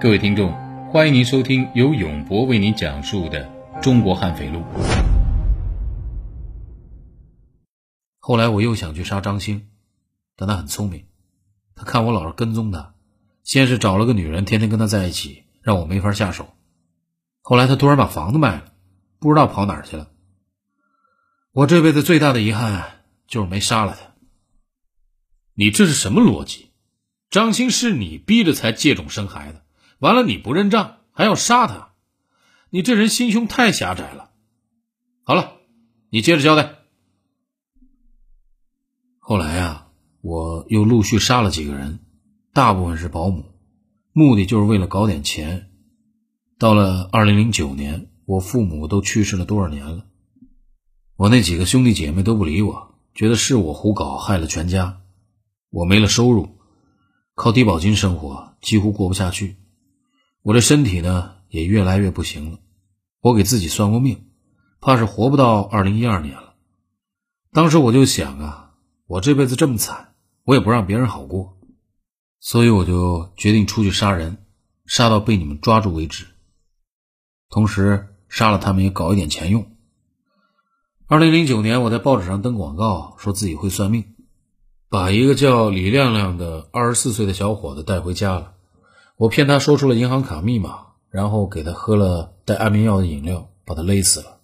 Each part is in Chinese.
各位听众，欢迎您收听由永博为您讲述的《中国悍匪录》。后来我又想去杀张兴，但他很聪明，他看我老是跟踪他，先是找了个女人，天天跟他在一起，让我没法下手。后来他突然把房子卖了，不知道跑哪儿去了。我这辈子最大的遗憾就是没杀了他。你这是什么逻辑？张兴是你逼着才借种生孩子。完了，你不认账，还要杀他，你这人心胸太狭窄了。好了，你接着交代。后来呀，我又陆续杀了几个人，大部分是保姆，目的就是为了搞点钱。到了二零零九年，我父母都去世了多少年了？我那几个兄弟姐妹都不理我，觉得是我胡搞害了全家，我没了收入，靠低保金生活，几乎过不下去。我这身体呢也越来越不行了，我给自己算过命，怕是活不到二零一二年了。当时我就想啊，我这辈子这么惨，我也不让别人好过，所以我就决定出去杀人，杀到被你们抓住为止。同时杀了他们也搞一点钱用。二零零九年，我在报纸上登广告，说自己会算命，把一个叫李亮亮的二十四岁的小伙子带回家了。我骗他说出了银行卡密码，然后给他喝了带安眠药的饮料，把他勒死了。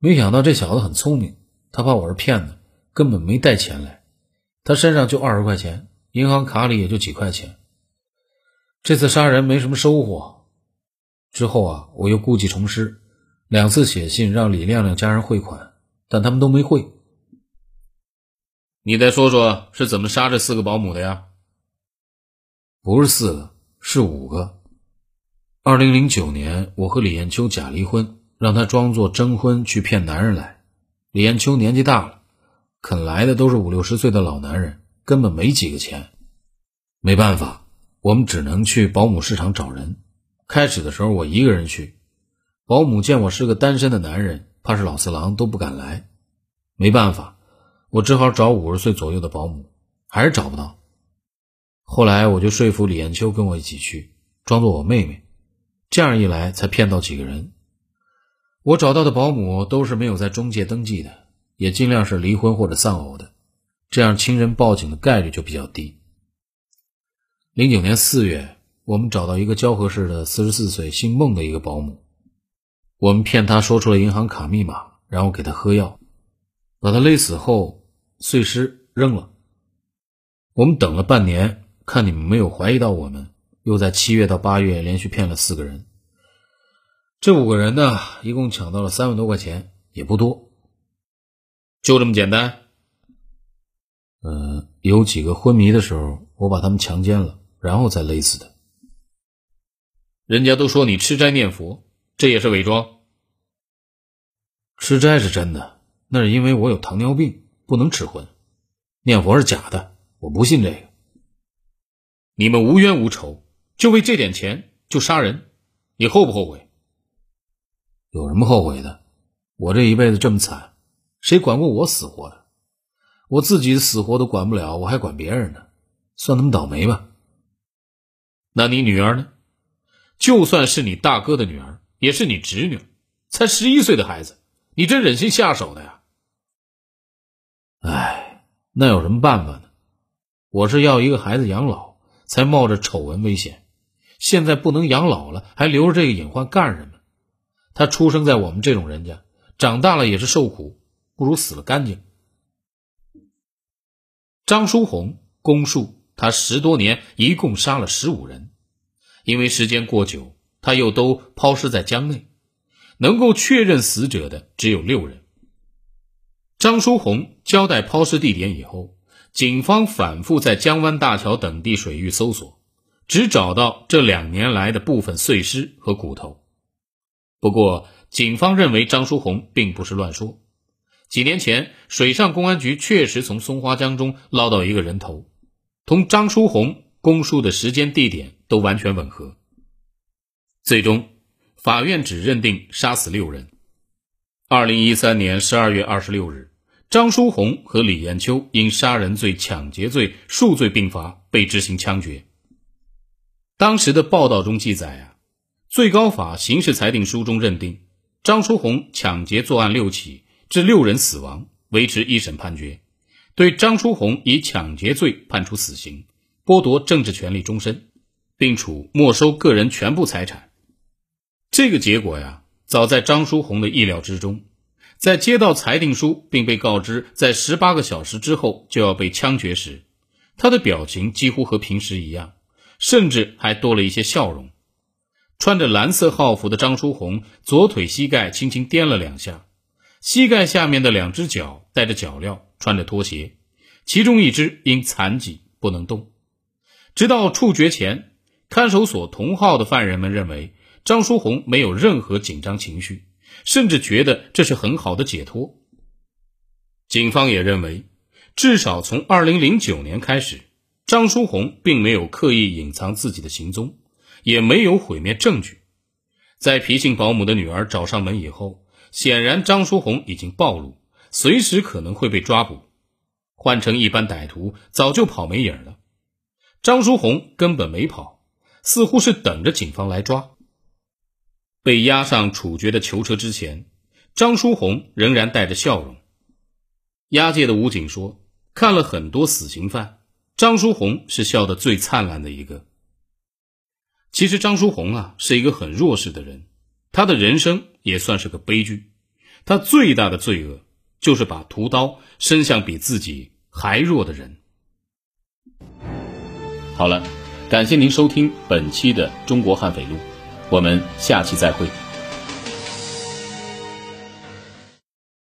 没想到这小子很聪明，他怕我是骗子，根本没带钱来。他身上就二十块钱，银行卡里也就几块钱。这次杀人没什么收获。之后啊，我又故技重施，两次写信让李亮亮家人汇款，但他们都没汇。你再说说是怎么杀这四个保姆的呀？不是四个，是五个。二零零九年，我和李艳秋假离婚，让她装作征婚去骗男人来。李艳秋年纪大了，肯来的都是五六十岁的老男人，根本没几个钱。没办法，我们只能去保姆市场找人。开始的时候，我一个人去，保姆见我是个单身的男人，怕是老四郎，都不敢来。没办法，我只好找五十岁左右的保姆，还是找不到。后来我就说服李艳秋跟我一起去，装作我妹妹，这样一来才骗到几个人。我找到的保姆都是没有在中介登记的，也尽量是离婚或者丧偶的，这样亲人报警的概率就比较低。零九年四月，我们找到一个蛟河市的四十四岁姓孟的一个保姆，我们骗他说出了银行卡密码，然后给他喝药，把他勒死后碎尸扔了。我们等了半年。看你们没有怀疑到我们，又在七月到八月连续骗了四个人。这五个人呢，一共抢到了三万多块钱，也不多。就这么简单？呃，有几个昏迷的时候，我把他们强奸了，然后再勒死的。人家都说你吃斋念佛，这也是伪装。吃斋是真的，那是因为我有糖尿病，不能吃荤。念佛是假的，我不信这个。你们无冤无仇，就为这点钱就杀人，你后不后悔？有什么后悔的？我这一辈子这么惨，谁管过我死活的？我自己死活都管不了，我还管别人呢？算他们倒霉吧。那你女儿呢？就算是你大哥的女儿，也是你侄女，才十一岁的孩子，你真忍心下手的呀？哎，那有什么办法呢？我是要一个孩子养老。才冒着丑闻危险，现在不能养老了，还留着这个隐患干什么？他出生在我们这种人家，长大了也是受苦，不如死了干净。张书红供述，他十多年一共杀了十五人，因为时间过久，他又都抛尸在江内，能够确认死者的只有六人。张书红交代抛尸地点以后。警方反复在江湾大桥等地水域搜索，只找到这两年来的部分碎尸和骨头。不过，警方认为张书红并不是乱说。几年前，水上公安局确实从松花江中捞到一个人头，同张书红供述的时间地点都完全吻合。最终，法院只认定杀死六人。二零一三年十二月二十六日。张书红和李艳秋因杀人罪、抢劫罪数罪并罚，被执行枪决。当时的报道中记载啊，最高法刑事裁定书中认定张书红抢劫作案六起，致六人死亡，维持一审判决，对张书红以抢劫罪判处死刑，剥夺政治权利终身，并处没收个人全部财产。这个结果呀，早在张书红的意料之中。在接到裁定书并被告知在十八个小时之后就要被枪决时，他的表情几乎和平时一样，甚至还多了一些笑容。穿着蓝色号服的张书红左腿膝盖轻轻颠了两下，膝盖下面的两只脚带着脚镣，穿着拖鞋，其中一只因残疾不能动。直到处决前，看守所同号的犯人们认为张书红没有任何紧张情绪。甚至觉得这是很好的解脱。警方也认为，至少从2009年开始，张书红并没有刻意隐藏自己的行踪，也没有毁灭证据。在皮姓保姆的女儿找上门以后，显然张书红已经暴露，随时可能会被抓捕。换成一般歹徒，早就跑没影了。张书红根本没跑，似乎是等着警方来抓。被押上处决的囚车之前，张书红仍然带着笑容。押解的武警说：“看了很多死刑犯，张书红是笑得最灿烂的一个。”其实张书红啊是一个很弱势的人，他的人生也算是个悲剧。他最大的罪恶就是把屠刀伸向比自己还弱的人。好了，感谢您收听本期的《中国悍匪录》。我们下期再会。